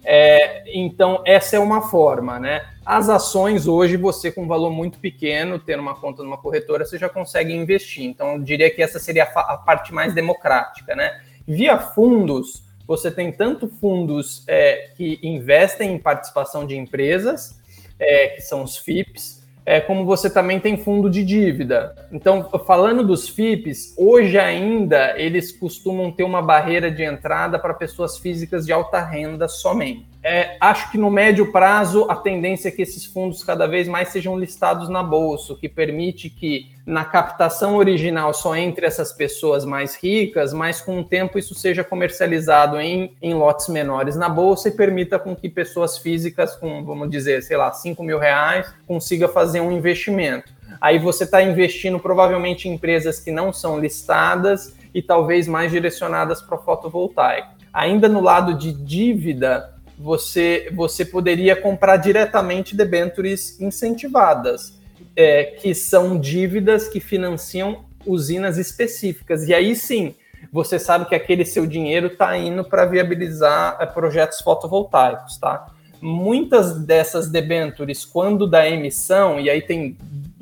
É, então, essa é uma forma, né? As ações hoje, você com um valor muito pequeno, ter uma conta numa corretora, você já consegue investir. Então, eu diria que essa seria a, a parte mais democrática, né? Via fundos, você tem tanto fundos é, que investem em participação de empresas, é, que são os FIPS, é, como você também tem fundo de dívida. Então, falando dos FIPs, hoje ainda eles costumam ter uma barreira de entrada para pessoas físicas de alta renda somente. É, acho que no médio prazo a tendência é que esses fundos cada vez mais sejam listados na bolsa, o que permite que na captação original só entre essas pessoas mais ricas, mas com o tempo isso seja comercializado em, em lotes menores na bolsa e permita com que pessoas físicas com, vamos dizer, sei lá, 5 mil reais consiga fazer um investimento. Aí você está investindo provavelmente em empresas que não são listadas e talvez mais direcionadas para fotovoltaico. Ainda no lado de dívida, você, você poderia comprar diretamente debentures incentivadas, é, que são dívidas que financiam usinas específicas. E aí sim, você sabe que aquele seu dinheiro está indo para viabilizar é, projetos fotovoltaicos, tá? Muitas dessas debentures, quando da emissão, e aí tem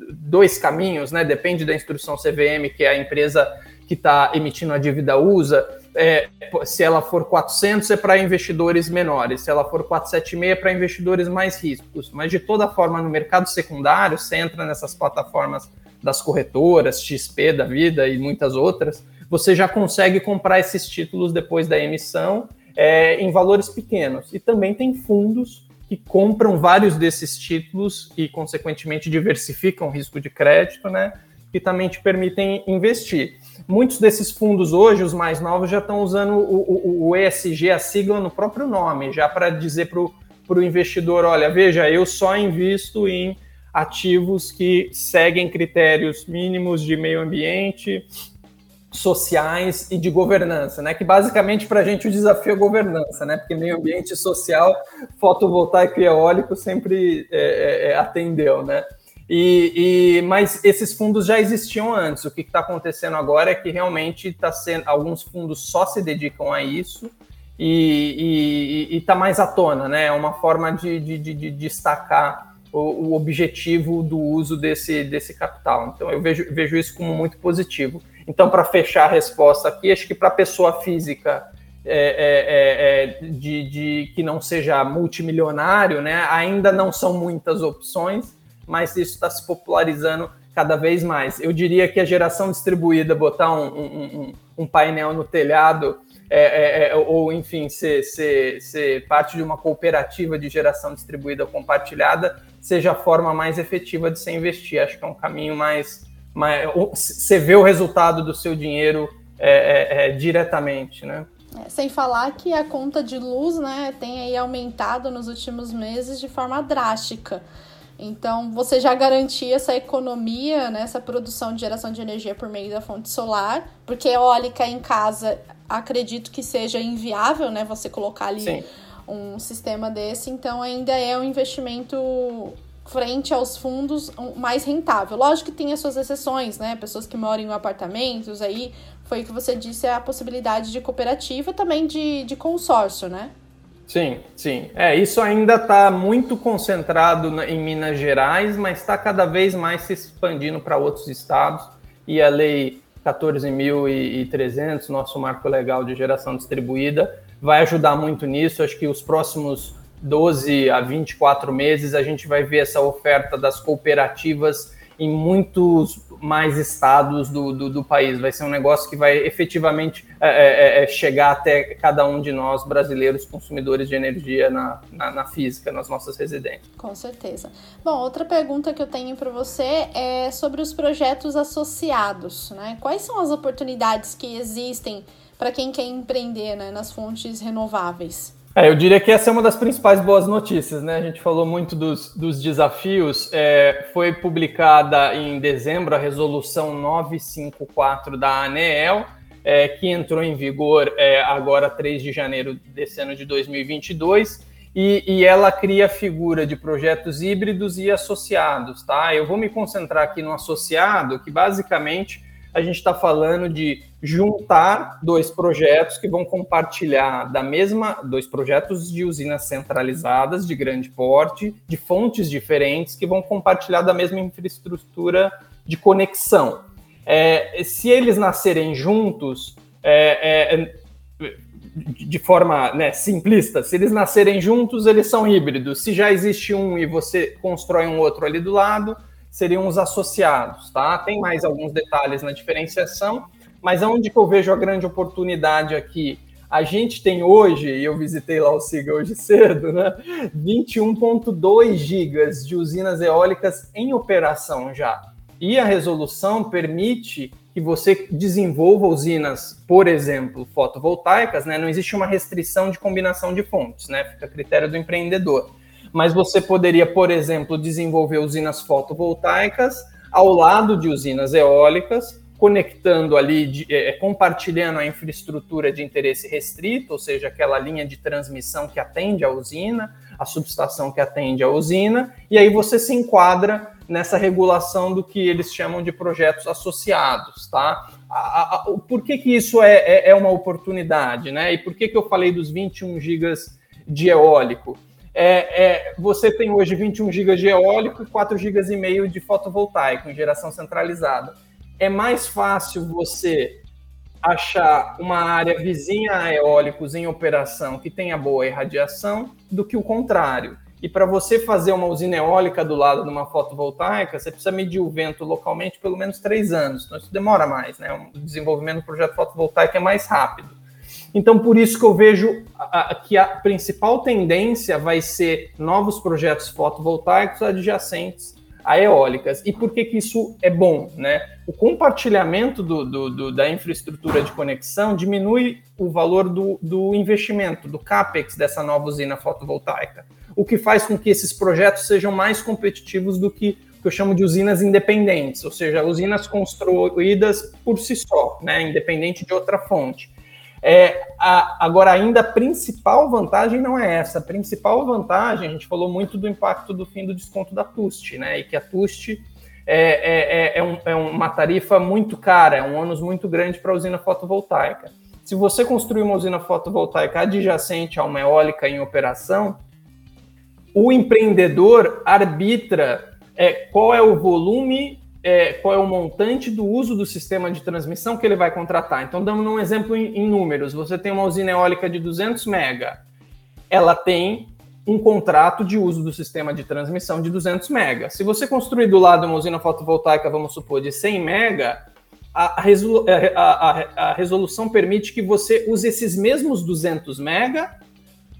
dois caminhos, né? Depende da instrução CVM que a empresa que está emitindo a dívida usa, é, se ela for 400 é para investidores menores, se ela for 476 é para investidores mais riscos. Mas de toda forma, no mercado secundário, você entra nessas plataformas das corretoras, XP da vida e muitas outras, você já consegue comprar esses títulos depois da emissão é, em valores pequenos. E também tem fundos que compram vários desses títulos e, consequentemente, diversificam o risco de crédito, né? Que também te permitem investir. Muitos desses fundos hoje, os mais novos, já estão usando o, o, o ESG, a sigla no próprio nome, já para dizer para o investidor: olha, veja, eu só invisto em ativos que seguem critérios mínimos de meio ambiente, sociais e de governança, né? Que basicamente para a gente o desafio é governança, né? Porque meio ambiente social, fotovoltaico e eólico sempre é, é, é atendeu, né? E, e, mas esses fundos já existiam antes. O que está acontecendo agora é que realmente está sendo alguns fundos só se dedicam a isso e está mais à tona, né? É uma forma de, de, de, de destacar o, o, objetivo do uso desse, desse capital. Então eu vejo, vejo isso como muito positivo. Então, para fechar a resposta aqui, acho que para pessoa física é, é, é, é, de, de que não seja multimilionário, né? Ainda não são muitas opções mas isso está se popularizando cada vez mais. Eu diria que a geração distribuída, botar um, um, um painel no telhado, é, é, é, ou enfim, ser, ser, ser parte de uma cooperativa de geração distribuída compartilhada, seja a forma mais efetiva de se investir. Acho que é um caminho mais. mais você vê o resultado do seu dinheiro é, é, é, diretamente, né? sem falar que a conta de luz né, tem aí aumentado nos últimos meses de forma drástica. Então, você já garantia essa economia, né, essa produção de geração de energia por meio da fonte solar, porque eólica em casa, acredito que seja inviável, né, você colocar ali Sim. um sistema desse, então ainda é um investimento frente aos fundos mais rentável. Lógico que tem as suas exceções, né, pessoas que moram em apartamentos, aí foi o que você disse, a possibilidade de cooperativa, também de, de consórcio, né? Sim, sim. É, isso ainda está muito concentrado em Minas Gerais, mas está cada vez mais se expandindo para outros estados. E a lei 14.300, nosso marco legal de geração distribuída, vai ajudar muito nisso. Acho que os próximos 12 a 24 meses a gente vai ver essa oferta das cooperativas em muitos mais estados do, do, do, país. Vai ser um negócio que vai efetivamente é, é, é, é chegar até cada um de nós, brasileiros, consumidores de energia na, na, na, física, nas nossas residências. Com certeza. Bom, outra pergunta que eu tenho para você é sobre os projetos associados. Né? Quais são as oportunidades que existem para quem quer empreender né, nas fontes renováveis? É, eu diria que essa é uma das principais boas notícias, né? A gente falou muito dos, dos desafios. É, foi publicada em dezembro a resolução 954 da ANEEL, é, que entrou em vigor é, agora 3 de janeiro desse ano de 2022, e, e, ela cria a figura de projetos híbridos e associados, tá? Eu vou me concentrar aqui no associado, que basicamente a gente está falando de juntar dois projetos que vão compartilhar da mesma dois projetos de usinas centralizadas de grande porte, de fontes diferentes que vão compartilhar da mesma infraestrutura de conexão. É, se eles nascerem juntos, é, é, de forma né, simplista, se eles nascerem juntos, eles são híbridos. Se já existe um e você constrói um outro ali do lado, seriam os associados, tá? Tem mais alguns detalhes na diferenciação, mas onde que eu vejo a grande oportunidade aqui? A gente tem hoje, e eu visitei lá o SIGA hoje cedo, né? 21,2 gigas de usinas eólicas em operação já. E a resolução permite que você desenvolva usinas, por exemplo, fotovoltaicas, né? Não existe uma restrição de combinação de fontes, né? Fica a critério do empreendedor. Mas você poderia, por exemplo, desenvolver usinas fotovoltaicas ao lado de usinas eólicas, conectando ali, de, é, compartilhando a infraestrutura de interesse restrito, ou seja, aquela linha de transmissão que atende à usina, a subestação que atende à usina, e aí você se enquadra nessa regulação do que eles chamam de projetos associados, tá? A, a, por que, que isso é, é, é, uma oportunidade, né? E por que, que eu falei dos 21 gigas de eólico? É, é, você tem hoje 21 gigas de eólico e 4 gigas e meio de fotovoltaico em geração centralizada. É mais fácil você achar uma área vizinha a eólicos em operação que tenha boa irradiação do que o contrário. E para você fazer uma usina eólica do lado de uma fotovoltaica, você precisa medir o vento localmente pelo menos três anos. Então isso demora mais, né? O desenvolvimento do projeto fotovoltaico é mais rápido. Então, por isso que eu vejo a, a, que a principal tendência vai ser novos projetos fotovoltaicos adjacentes a eólicas. E por que, que isso é bom? Né? O compartilhamento do, do, do, da infraestrutura de conexão diminui o valor do, investimento, do CAPEX dessa nova usina fotovoltaica, o que faz com que esses projetos sejam mais competitivos do que que eu chamo de usinas independentes, ou seja, usinas construídas por si só, né, independente de outra fonte. É, a, agora, ainda a principal vantagem não é essa. A principal vantagem, a gente falou muito do impacto do fim do desconto da TUST, né? E que a TUST é, é, é, é, um, é uma tarifa muito cara, é um ônus muito grande para a usina fotovoltaica. Se você construir uma usina fotovoltaica adjacente a uma eólica em operação, o empreendedor arbitra é, qual é o volume é, qual é o montante do uso do sistema de transmissão que ele vai contratar. Então, dando um exemplo em, em números, você tem uma usina eólica de 200 mega, ela tem um contrato de uso do sistema de transmissão de 200 mega. Se você construir do lado uma usina fotovoltaica, vamos supor, de 100 mega, a, resolu é, a, a, a resolução permite que você use esses mesmos 200 mega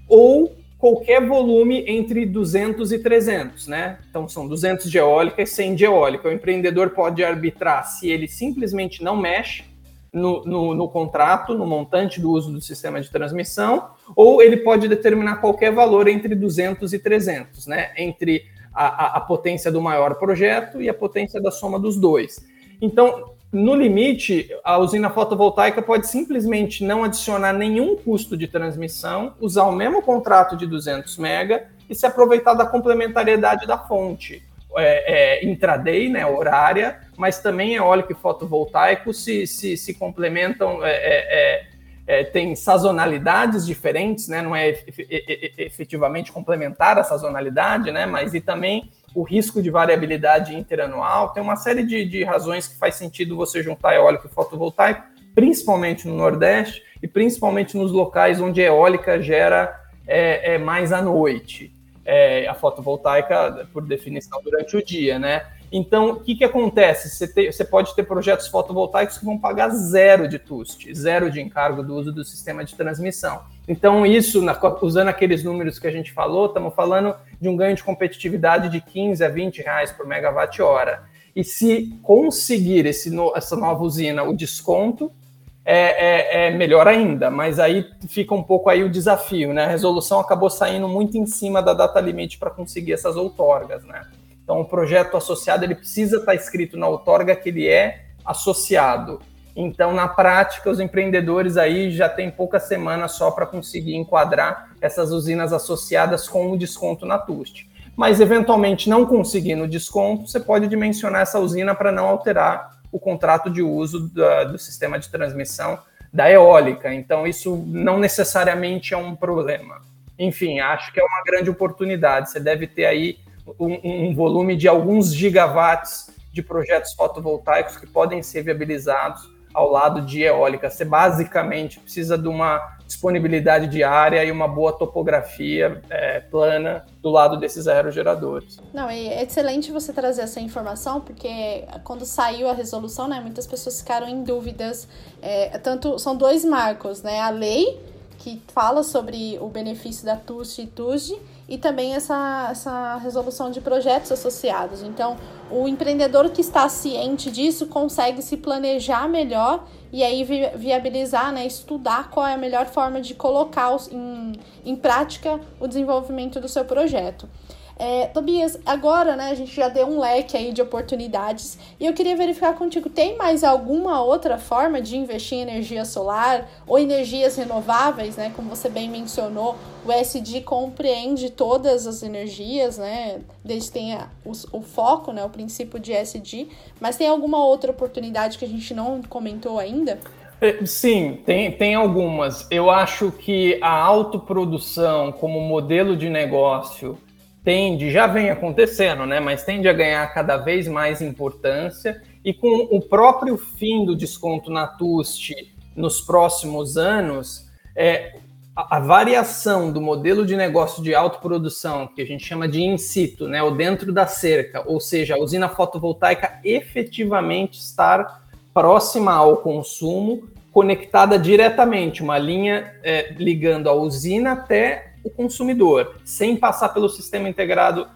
ou qualquer volume entre 200 e 300, né? Então são 200 de eólica e 100 de eólica. O empreendedor pode arbitrar se ele simplesmente não mexe no, no, no, contrato, no montante do uso do sistema de transmissão, ou ele pode determinar qualquer valor entre 200 e 300, né? Entre a, a, a potência do maior projeto e a potência da soma dos dois. Então, no limite, a usina fotovoltaica pode simplesmente não adicionar nenhum custo de transmissão, usar o mesmo contrato de 200 mega e se aproveitar da complementariedade da fonte. É, é, intraday, né, horária, mas também eólico e fotovoltaico se, se, se complementam, é, é, é, é tem sazonalidades diferentes, né, não é efetivamente complementar a sazonalidade, né, mas e também o risco de variabilidade interanual, tem uma série de, de razões que faz sentido você juntar eólico e fotovoltaico, principalmente no Nordeste e principalmente nos locais onde a eólica gera é, é mais à noite. É, a fotovoltaica, por definição, durante o dia, né? Então, o que, que acontece? Você, te, você, pode ter projetos fotovoltaicos que vão pagar zero de TUST, zero de encargo do uso do sistema de transmissão. Então, isso, na, usando aqueles números que a gente falou, estamos falando de um ganho de competitividade de 15 a 20 reais por megawatt-hora. E se conseguir esse essa nova usina o desconto, é, é, é, melhor ainda, mas aí fica um pouco aí o desafio, né? A resolução acabou saindo muito em cima da data limite para conseguir essas outorgas, né? Então o projeto associado ele precisa estar tá escrito na outorga que ele é associado. Então, na prática, os empreendedores aí já têm poucas semanas só para conseguir enquadrar essas usinas associadas com o desconto na TUST. Mas, eventualmente, não conseguindo desconto, você pode dimensionar essa usina para não alterar o contrato de uso da, do sistema de transmissão da eólica. Então, isso não necessariamente é um problema. Enfim, acho que é uma grande oportunidade. Você deve ter aí um, um volume de alguns gigawatts de projetos fotovoltaicos que podem ser viabilizados ao lado de eólica. Você basicamente precisa de uma disponibilidade de área e uma boa topografia é, plana do lado desses aerogeradores. Não, é excelente você trazer essa informação, porque quando saiu a resolução, né, muitas pessoas ficaram em dúvidas. É, tanto são dois marcos, né? A lei que fala sobre o benefício da TUST e TUSD e também essa, essa resolução de projetos associados. Então, o empreendedor que está ciente disso consegue se planejar melhor e aí vi viabilizar, né, estudar qual é a melhor forma de colocar em, em prática o desenvolvimento do seu projeto. É, Tobias, agora né, a gente já deu um leque aí de oportunidades e eu queria verificar contigo, tem mais alguma outra forma de investir em energia solar ou energias renováveis, né? Como você bem mencionou, o SD compreende todas as energias, né? Desde que tenha o, o foco, né? O princípio de SD, mas tem alguma outra oportunidade que a gente não comentou ainda? É, sim, tem, tem algumas. Eu acho que a autoprodução como modelo de negócio tende, já vem acontecendo, né, mas tende a ganhar cada vez mais importância. E com o próprio fim do desconto na TUST nos próximos anos, é, a, a, variação do modelo de negócio de autoprodução, que a gente chama de in situ, né, ou dentro da cerca, ou seja, a usina fotovoltaica efetivamente estar próxima ao consumo, conectada diretamente, uma linha é, ligando a usina até o consumidor, sem passar pelo sistema integrado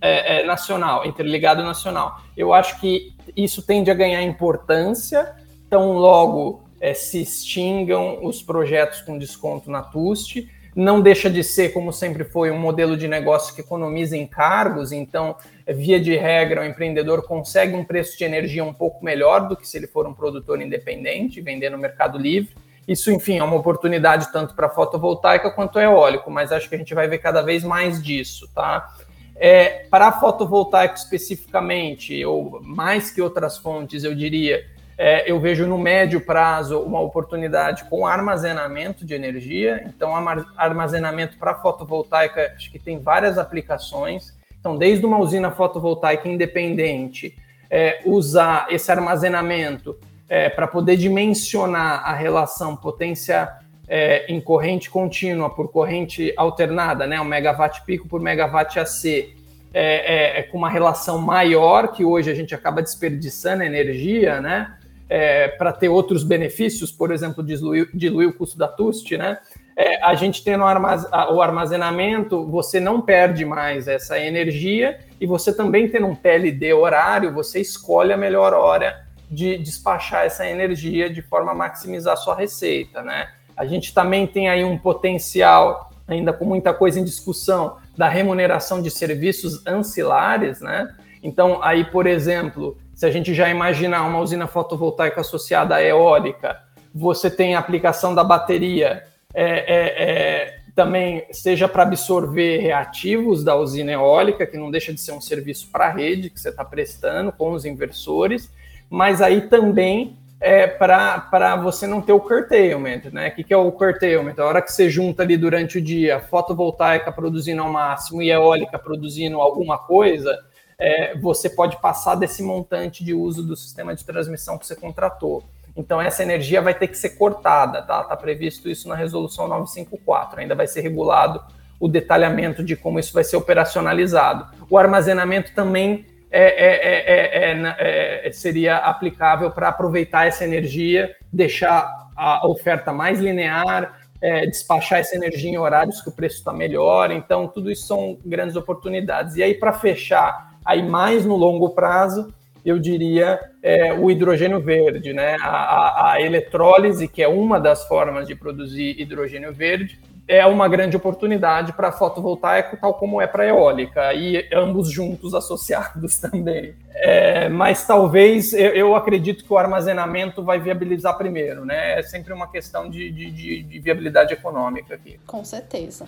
é, é, nacional, interligado nacional. Eu acho que isso tende a ganhar importância, tão logo é, se extingam os projetos com desconto na TUST. Não deixa de ser, como sempre foi, um modelo de negócio que economiza em cargos, então, via de regra, o empreendedor consegue um preço de energia um pouco melhor do que se ele for um produtor independente, vender no mercado livre. Isso, enfim, é uma oportunidade tanto para fotovoltaica quanto eólico, mas acho que a gente vai ver cada vez mais disso, tá? É, para fotovoltaico especificamente, ou mais que outras fontes, eu diria, é, eu vejo no médio prazo uma oportunidade com armazenamento de energia. Então, armazenamento para fotovoltaica, acho que tem várias aplicações. Então, desde uma usina fotovoltaica independente, é, usar esse armazenamento é, para poder dimensionar a relação potência é, em corrente contínua por corrente alternada, né, o megawatt pico por megawatt AC, é, é, é, com uma relação maior, que hoje a gente acaba desperdiçando energia, né, é, para ter outros benefícios, por exemplo, diluir, diluir o custo da TUST, né, é, a gente tendo o armazenamento, você não perde mais essa energia e você também tendo um PLD horário, você escolhe a melhor hora de despachar essa energia de forma a maximizar a sua receita, né? A gente também tem aí um potencial, ainda com muita coisa em discussão, da remuneração de serviços ancilares, né? Então, aí, por exemplo, se a gente já imaginar uma usina fotovoltaica associada à eólica, você tem a aplicação da bateria é, é, é, também, seja para absorver reativos da usina eólica, que não deixa de ser um serviço para a rede que você está prestando com os inversores, mas aí também é para você não ter o curtailment, né? O que, que é o curtailment? A hora que você junta ali durante o dia fotovoltaica produzindo ao máximo e eólica produzindo alguma coisa, é, você pode passar desse montante de uso do sistema de transmissão que você contratou. Então, essa energia vai ter que ser cortada, tá? Está previsto isso na resolução 954. Ainda vai ser regulado o detalhamento de como isso vai ser operacionalizado. O armazenamento também é, é, é, seria aplicável para aproveitar essa energia, deixar a oferta mais linear, despachar essa energia em horários que o preço está melhor. Então, tudo isso são grandes oportunidades. E aí, para fechar, aí mais no longo prazo, eu diria é, o hidrogênio verde, né? A, a, a, eletrólise, que é uma das formas de produzir hidrogênio verde, é uma grande oportunidade para fotovoltaico, tal como é para eólica, e ambos juntos associados também. É, mas talvez eu, eu, acredito que o armazenamento vai viabilizar primeiro, né? É sempre uma questão de, de, de, de viabilidade econômica aqui. Com certeza.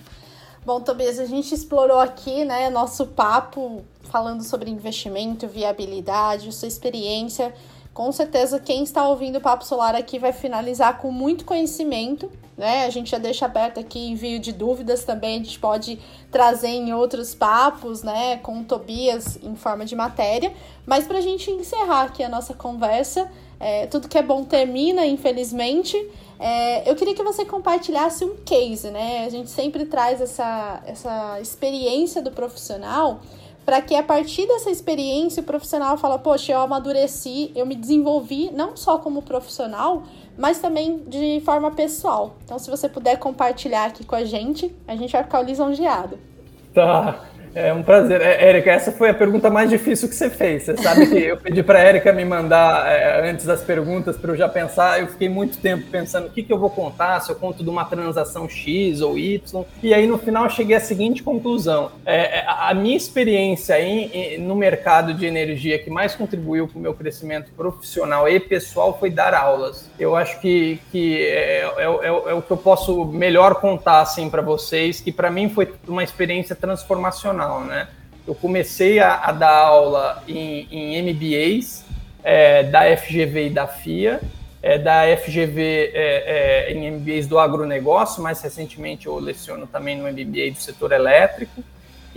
Bom, Tobias, a gente explorou aqui, né, nosso papo falando sobre investimento, viabilidade, sua experiência. Com certeza, quem está ouvindo o Papo Solar aqui vai finalizar com muito conhecimento, né? A gente já deixa aberto aqui envio de dúvidas também, a gente pode trazer em outros papos, né, com o Tobias em forma de matéria. Mas para a gente encerrar aqui a nossa conversa, é, tudo que é bom termina, infelizmente. É, eu queria que você compartilhasse um case, né? A gente sempre traz essa, essa experiência do profissional para que a partir dessa experiência o profissional fala, poxa, eu amadureci, eu me desenvolvi não só como profissional, mas também de forma pessoal. Então, se você puder compartilhar aqui com a gente, a gente vai ficar lisonjeado. Tá. É um prazer. É, Érica, essa foi a pergunta mais difícil que você fez. Você sabe que eu pedi para a Érica me mandar é, antes das perguntas para eu já pensar. Eu fiquei muito tempo pensando o que, que eu vou contar, se eu conto de uma transação X ou Y. E aí, no final, cheguei à seguinte conclusão. É, é a minha experiência em, em, no mercado de energia que mais contribuiu para o meu crescimento profissional e pessoal foi dar aulas. Eu acho que, que é, é, é, é o que eu posso melhor contar assim, para vocês, que para mim foi uma experiência transformacional profissional, né? Eu comecei a, a dar aula em, em MBAs é, da FGV e da FIA, é, da FGV é, é, em MBAs do agronegócio, mais recentemente eu leciono também no MBA do setor elétrico.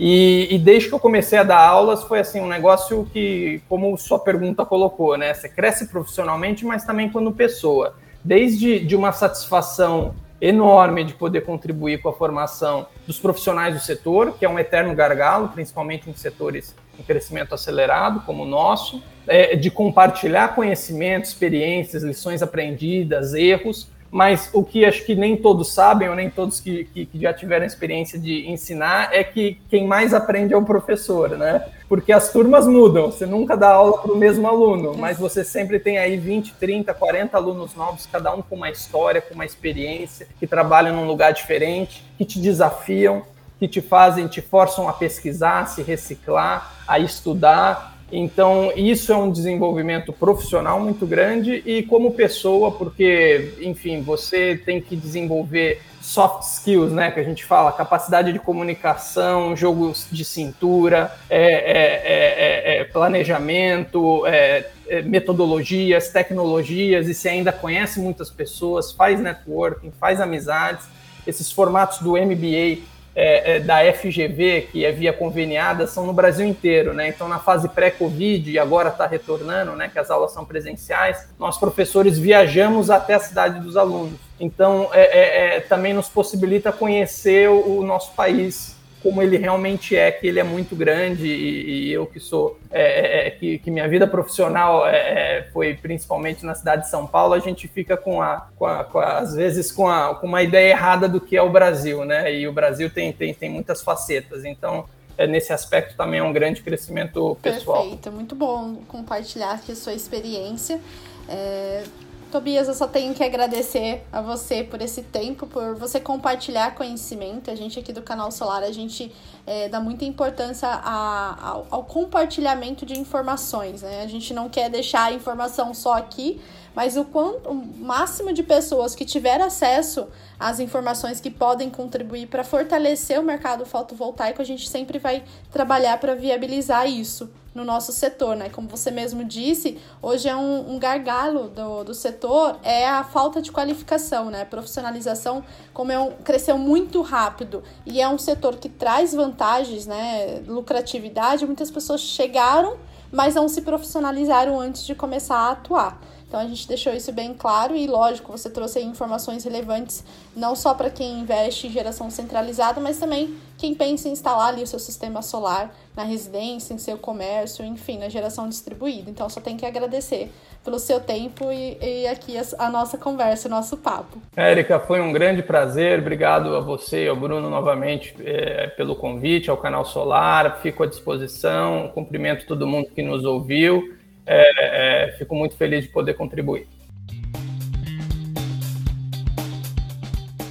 E, e, desde que eu comecei a dar aulas, foi assim um negócio que, como sua pergunta colocou, né? Você cresce profissionalmente, mas também quando pessoa. Desde de uma satisfação enorme de poder contribuir com a formação dos profissionais do setor, que é um eterno gargalo, principalmente em setores em crescimento acelerado, como o nosso, é, de compartilhar conhecimento, experiências, lições aprendidas, erros, mas o que acho que nem todos sabem, ou nem todos que, que, que, já tiveram experiência de ensinar, é que quem mais aprende é o professor, né? Porque as turmas mudam, você nunca dá aula para o mesmo aluno, mas você sempre tem aí 20, 30, 40 alunos novos, cada um com uma história, com uma experiência, que trabalham num lugar diferente, que te desafiam, que te fazem, te forçam a pesquisar, a se reciclar, a estudar, então, isso é um desenvolvimento profissional muito grande e como pessoa, porque, enfim, você tem que desenvolver soft skills, né, que a gente fala, capacidade de comunicação, jogo de cintura, é, é, é, é, é planejamento, é, metodologias, tecnologias, e se ainda conhece muitas pessoas, faz networking, faz amizades, esses formatos do MBA é, é, da FGV, que é via conveniada, são no Brasil inteiro, né? Então, na fase pré-Covid, e agora está retornando, né? Que as aulas são presenciais, nós professores viajamos até a cidade dos alunos. Então, é, é, é também nos possibilita conhecer o, o nosso país como ele realmente é, que ele é muito grande e, e eu que sou, é, é, é que, que, minha vida profissional é, é, foi principalmente na cidade de São Paulo, a gente fica com, a, com, a, com a, às vezes com, a, com uma ideia errada do que é o Brasil, né? E o Brasil tem, tem, tem muitas facetas, então é, nesse aspecto também é um grande crescimento pessoal. Perfeito, muito bom compartilhar aqui a sua experiência. É, Tobias, eu só tenho que agradecer a você por esse tempo, por você compartilhar conhecimento. A gente aqui do Canal Solar, a gente é, dá muita importância a, ao, ao, compartilhamento de informações. Né? A gente não quer deixar a informação só aqui, mas o, quanto, o máximo de pessoas que tiver acesso às informações que podem contribuir para fortalecer o mercado fotovoltaico, a gente sempre vai trabalhar para viabilizar isso no nosso setor, né? Como você mesmo disse, hoje é um, um gargalo do, do setor é a falta de qualificação, né? Profissionalização, como é um, cresceu muito rápido e é um setor que traz vantagens, né? Lucratividade, muitas pessoas chegaram, mas não se profissionalizaram antes de começar a atuar. Então a gente deixou isso bem claro e lógico, você trouxe informações relevantes não só para quem investe em geração centralizada, mas também quem pensa em instalar ali o seu sistema solar na residência, em seu comércio, enfim, na geração distribuída. Então só tem que agradecer pelo seu tempo e, e aqui a, a, nossa conversa, o nosso papo. Érica, foi um grande prazer. Obrigado a você e ao Bruno novamente é, pelo convite ao canal Solar. Fico à disposição. Cumprimento todo mundo que nos ouviu. É, é, fico muito feliz de poder contribuir.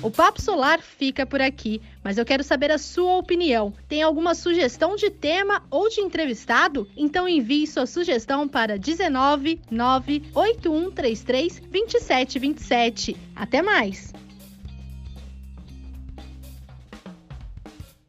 O Papo Solar fica por aqui, mas eu quero saber a sua opinião. Tem alguma sugestão de tema ou de entrevistado? Então envie sua sugestão para 19 98133 2727. Até mais!